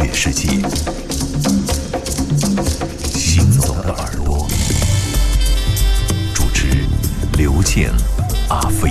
乐世界。行走的耳朵，主持刘健、阿飞。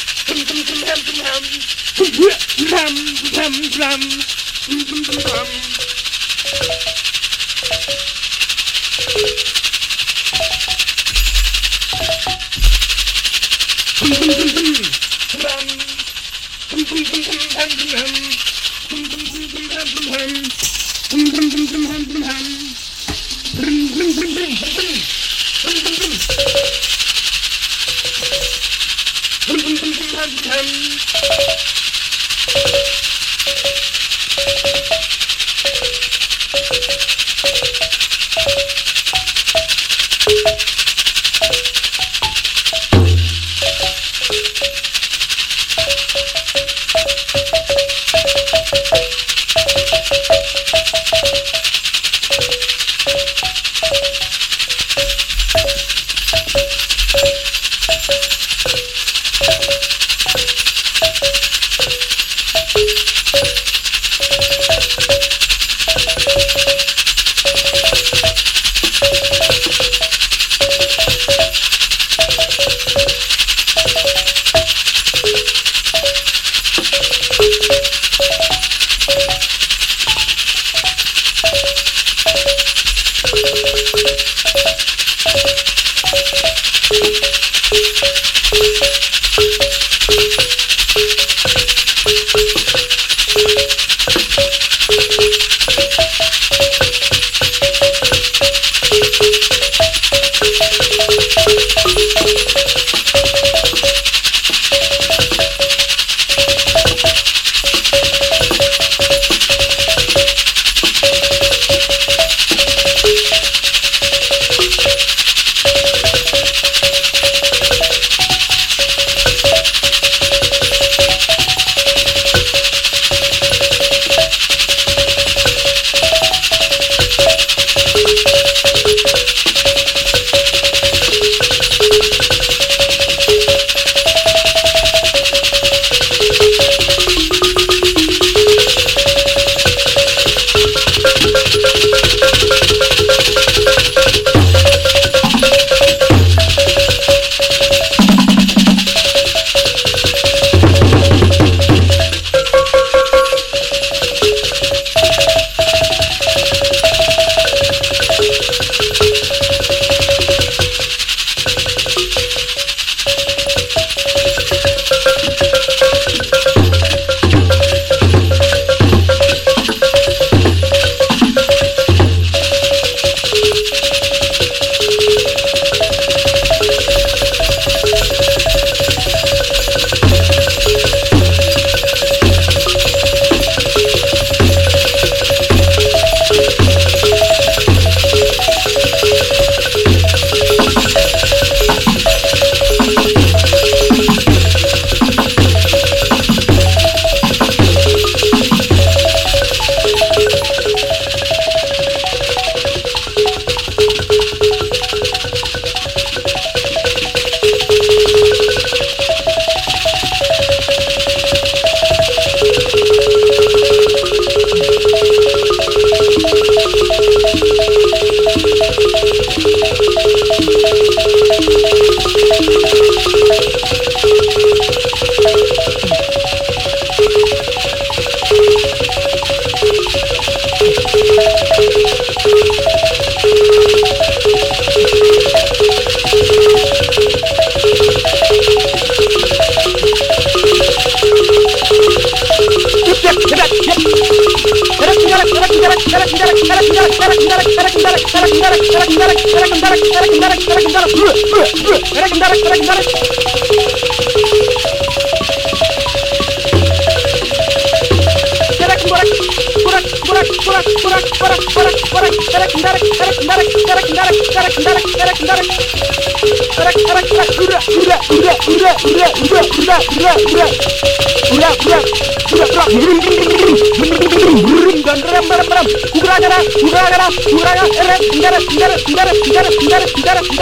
Brum brum brum brum brum brum time.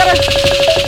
Gracias.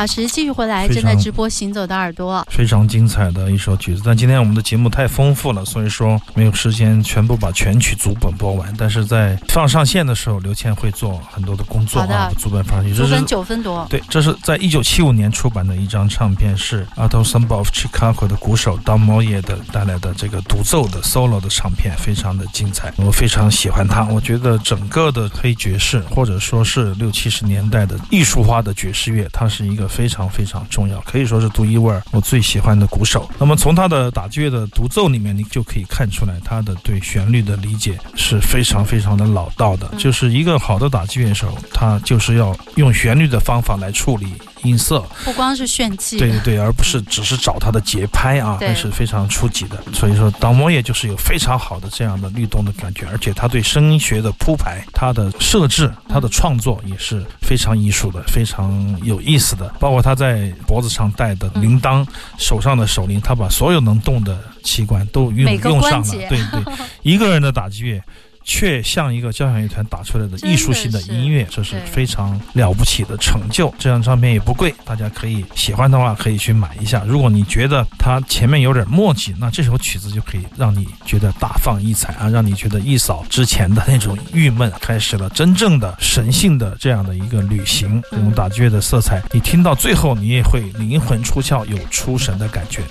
小时继续回来，正在直播《行走的耳朵》，非常精彩的一首曲子。但今天我们的节目太丰富了，所以说没有时间全部把全曲组本播完。但是在放上线的时候，刘谦会做很多的工作啊，组本放上去。组本九分多。对，这是在一九七五年出版的一张唱片，是 Otto s a m b o f Chicago 的鼓手 Don Moye 的带来的这个独奏的 solo 的唱片，非常的精彩。我非常喜欢它，我觉得整个的黑爵士或者说是六七十年代的艺术化的爵士乐，它是一个非常非常重要，可以说是独一无二，我最喜欢的鼓手。那么从他的打击乐的独奏里面，你就可以看出来他的对旋律的理解是非常非常的老道的。就是一个好的打击乐手，他就是要用旋律的方法来处理。音色不光是炫技，对对对，而不是只是找它的节拍啊，那是非常初级的。所以说，导摩也就是有非常好的这样的律动的感觉，而且他对声学的铺排、他的设置、他的创作也是非常艺术的、非常有意思的。包括他在脖子上戴的铃铛、手上的手铃，他把所有能动的器官都用用上了。对对，一个人的打击乐。却像一个交响乐团打出来的艺术性的音乐，这是非常了不起的成就。这张唱片也不贵，大家可以喜欢的话可以去买一下。如果你觉得它前面有点墨迹，那这首曲子就可以让你觉得大放异彩啊，让你觉得一扫之前的那种郁闷，开始了真正的神性的这样的一个旅行。这种打击乐的色彩，你听到最后，你也会灵魂出窍，有出神的感觉。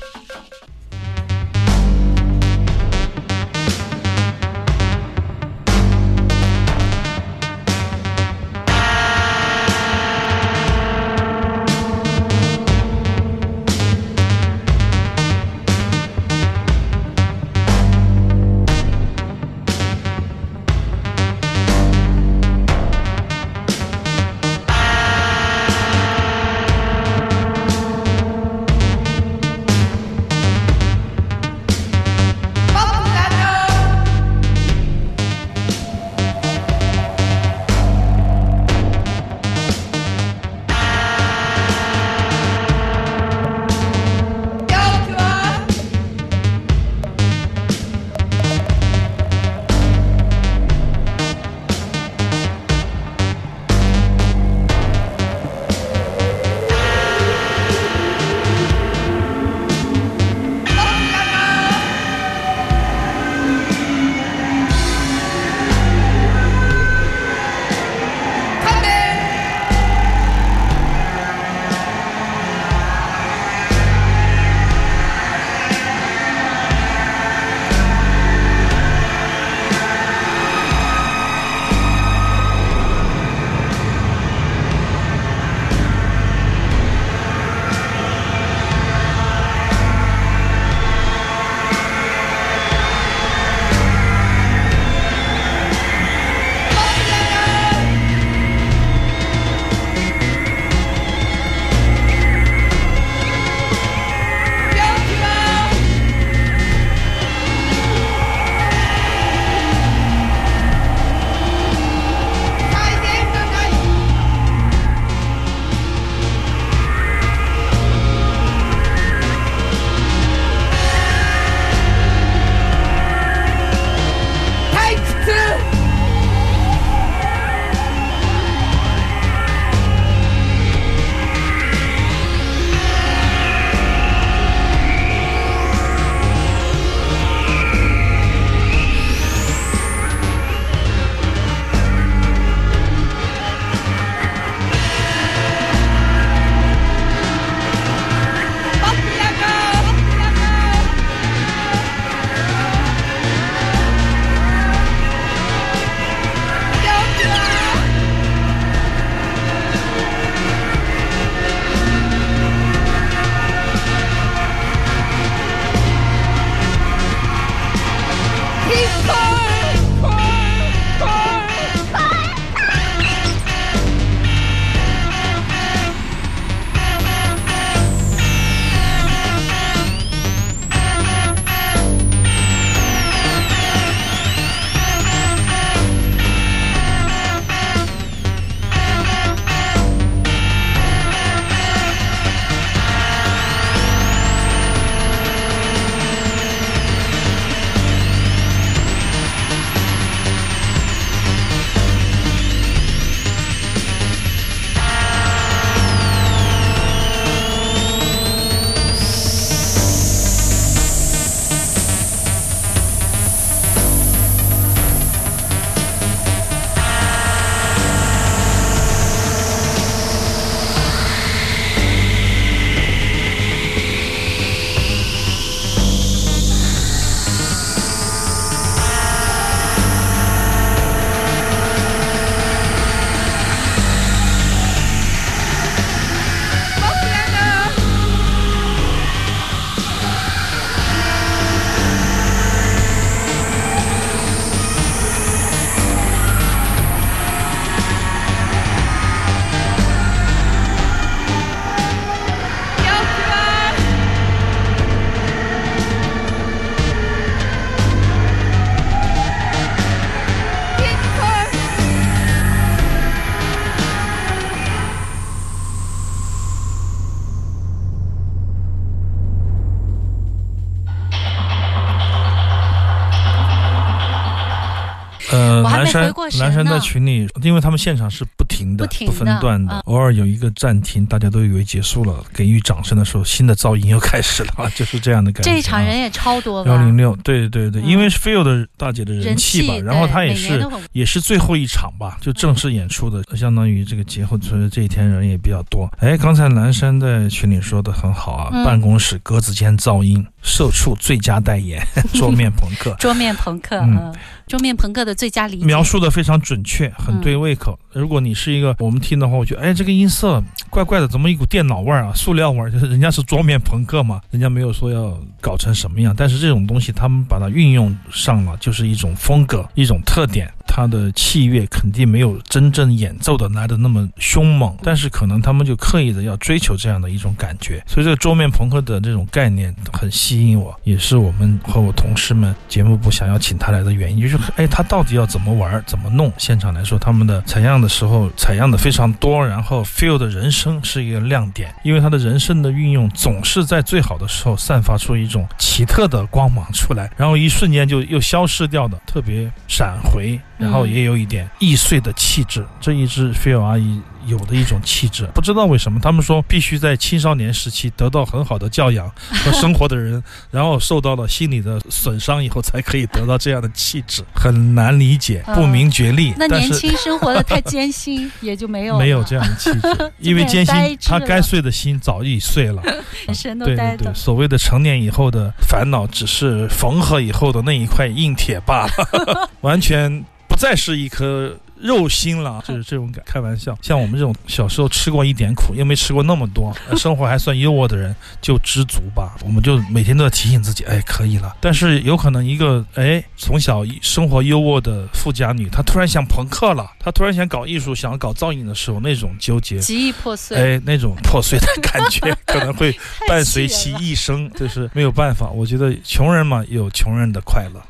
蓝山在群里，因为他们现场是不停的、不分段的，偶尔有一个暂停，大家都以为结束了，给予掌声的时候，新的噪音又开始了，就是这样的感觉。这一场人也超多。幺零六，对对对，因为 Feel 的大姐的人气吧，然后她也是也是最后一场吧，就正式演出的，相当于这个节后，所以这一天人也比较多。哎，刚才蓝山在群里说的很好啊，办公室格子间噪音。社畜最佳代言，桌面朋克，桌面朋克，嗯，桌面朋克的最佳理解，描述的非常准确，很对胃口。如果你是一个我们听的话，我觉得，哎，这个音色怪怪的，怎么一股电脑味儿啊，塑料味儿？就是人家是桌面朋克嘛，人家没有说要搞成什么样，但是这种东西他们把它运用上了，就是一种风格，一种特点。它的器乐肯定没有真正演奏的来的那么凶猛，但是可能他们就刻意的要追求这样的一种感觉，所以这个桌面朋克的这种概念很吸引我，也是我们和我同事们节目部想要请他来的原因，就是哎，他到底要怎么玩，怎么弄？现场来说，他们的采样的时候采样的非常多，然后 feel 的人声是一个亮点，因为他的人声的运用总是在最好的时候散发出一种奇特的光芒出来，然后一瞬间就又消失掉的，特别闪回。然后也有一点易碎的气质，这一支菲尔阿姨有的一种气质，不知道为什么，他们说必须在青少年时期得到很好的教养和生活的人，然后受到了心理的损伤以后，才可以得到这样的气质，很难理解，不明觉厉。那年轻生活的太艰辛，也就没有没有这样的气质，因为艰辛，他该碎的心早已碎了，人生都呆的。所谓的成年以后的烦恼，只是缝合以后的那一块硬铁罢了，完全。再是一颗肉心了，就 是这种感。开玩笑，像我们这种小时候吃过一点苦，又没吃过那么多，生活还算优渥的人，就知足吧。我们就每天都要提醒自己，哎，可以了。但是有可能一个哎，从小生活优渥的富家女，她突然想朋克了，她突然想搞艺术，想搞造影的时候，那种纠结，极易破碎。哎，那种破碎的感觉 可能会伴随其一生，就是没有办法。我觉得穷人嘛，有穷人的快乐。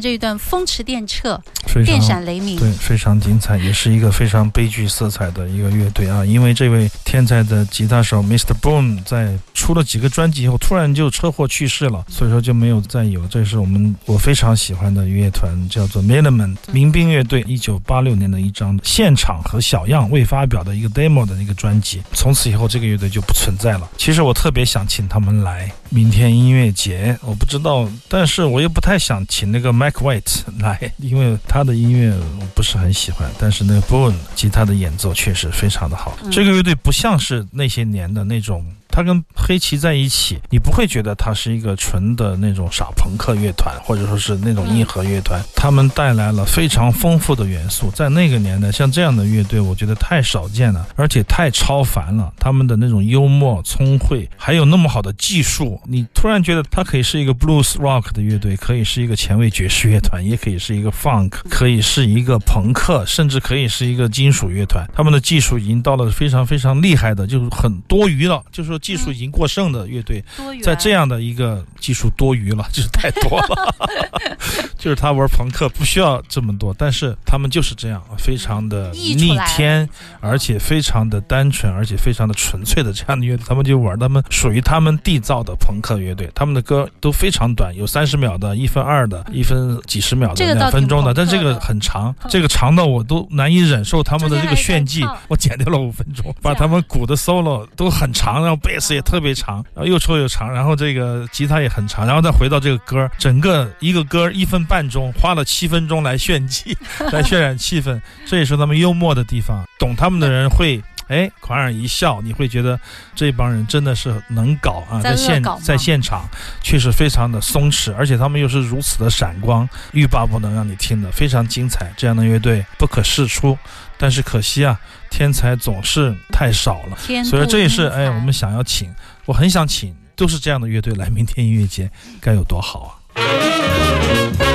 源这一段风驰电掣，电闪雷鸣，对，非常精彩，也是一个非常悲剧色彩的一个乐队啊。因为这位天才的吉他手 Mr. Boom 在出了几个专辑以后，突然就车祸去世了，所以说就没有再有。这是我们我非常喜欢的乐团，叫做 Millerman 民兵乐队，一九八六年的一张现场和小样未发表的一个 demo 的一个专辑。从此以后，这个乐队就不存在了。其实我特别想请他们来明天音乐节，我不知道，但是我又不太想请那个 Mike White 来，因为他的音乐我不是很喜欢。但是那个 Boone 吉他的演奏确实非常的好。这个乐队不像是那些年的那种。他跟黑旗在一起，你不会觉得他是一个纯的那种傻朋克乐团，或者说是那种硬核乐团。他们带来了非常丰富的元素，在那个年代，像这样的乐队，我觉得太少见了，而且太超凡了。他们的那种幽默、聪慧，还有那么好的技术，你突然觉得它可以是一个 blues rock 的乐队，可以是一个前卫爵士乐团，也可以是一个 funk，可以是一个朋克，甚至可以是一个金属乐团。他们的技术已经到了非常非常厉害的，就是很多余了，就是说。技术已经过剩的乐队，在这样的一个技术多余了，就是太多了。就是他玩朋克不需要这么多，但是他们就是这样，非常的逆天，而且非常的单纯，而且非常的纯粹的这样的乐队，他们就玩他们属于他们缔造的朋克乐队。他们的歌都非常短，有三十秒的，一分二的，一分几十秒的，两分钟的，但这个很长，这个长的我都难以忍受。他们的这个炫技，我剪掉了五分钟，把他们鼓的 solo 都很长，然后贝斯也特别长，然后又臭又长，然后这个吉他也很长，然后再回到这个歌，整个一个歌一分。半钟花了七分钟来炫技，来渲染气氛，这也是他们幽默的地方。懂他们的人会哎莞尔一笑，你会觉得这帮人真的是能搞啊，在现在现场确实非常的松弛，而且他们又是如此的闪光，欲罢不能，让你听的非常精彩。这样的乐队不可试出，但是可惜啊，天才总是太少了，所以这也是哎我们想要请，我很想请，都是这样的乐队来明天音乐节，该有多好啊！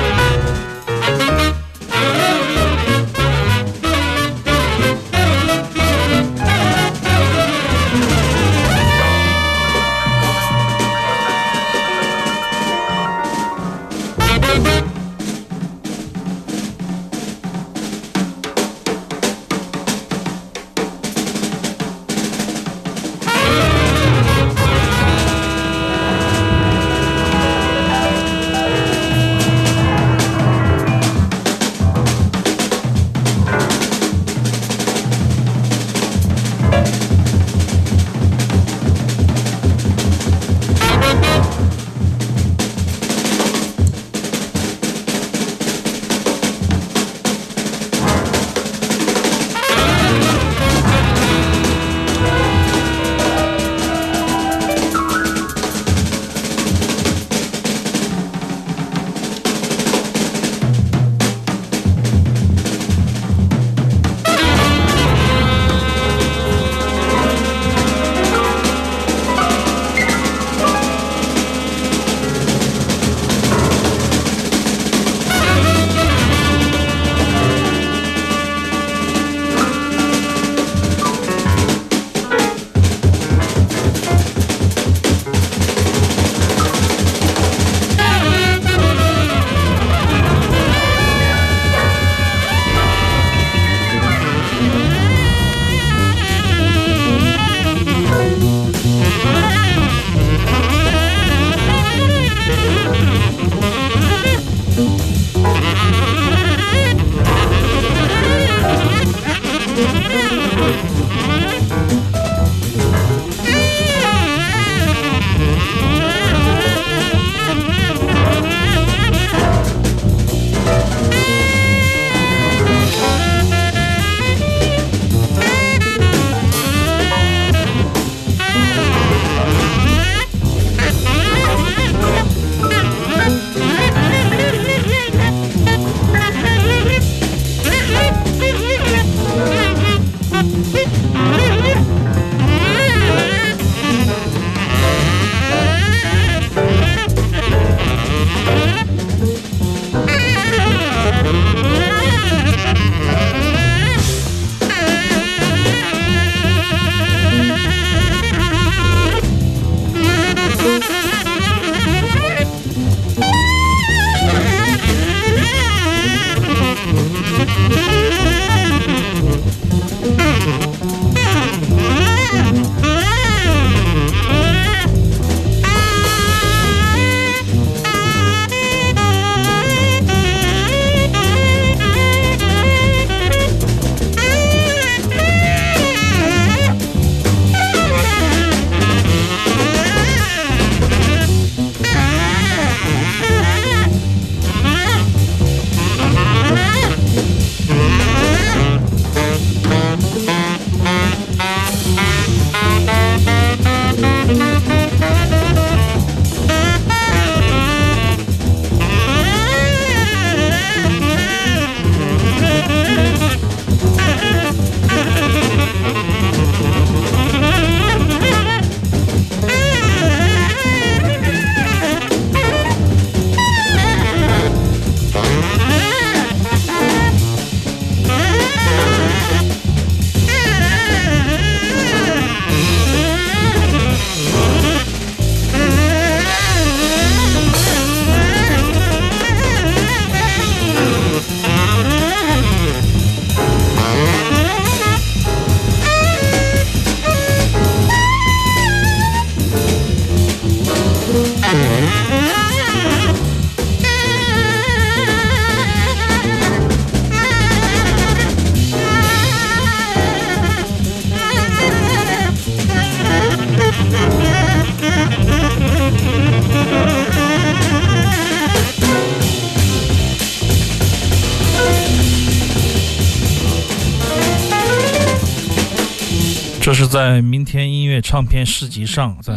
在明天音乐唱片市集上，在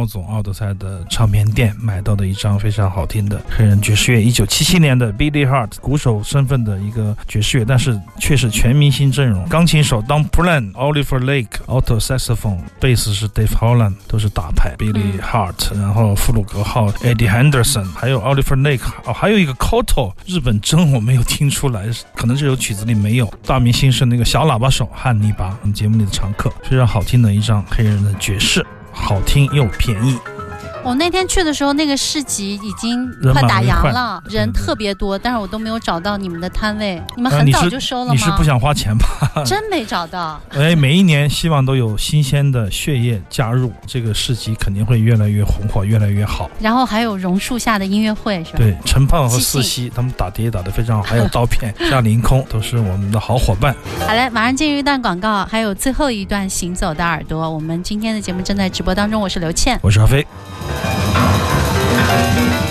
奥总奥德赛的唱片店买到的一张非常好听的黑人爵士乐，一九七七年的 Billy Hart 鼓手身份的一个爵士乐，但是却是全明星阵容，钢琴手 Don Plan、Oliver Lake，alto saxophone，贝斯是 Dave Holland，都是大牌，Billy Hart，然后弗鲁格号 Eddie Henderson，还有 Oliver Lake，哦，还有一个 Koto，日本真我没有听出来，可能这首曲子里没有。大明星是那个小喇叭手汉尼拔，我们节目里的常客。非常好听的一张黑人的爵士，好听又便宜。我那天去的时候，那个市集已经快打烊了，人特别多，但是我都没有找到你们的摊位。你们很早就收了吗？你是不想花钱吧？真没找到。哎，每一年希望都有新鲜的血液加入这个市集，肯定会越来越红火，越来越好。然后还有榕树下的音乐会，是吧？对，陈胖和四喜他们打碟打得非常好，还有刀片、夏凌空都是我们的好伙伴。好嘞，马上进入一段广告，还有最后一段行走的耳朵。我们今天的节目正在直播当中，我是刘倩，我是阿飞。Thank you.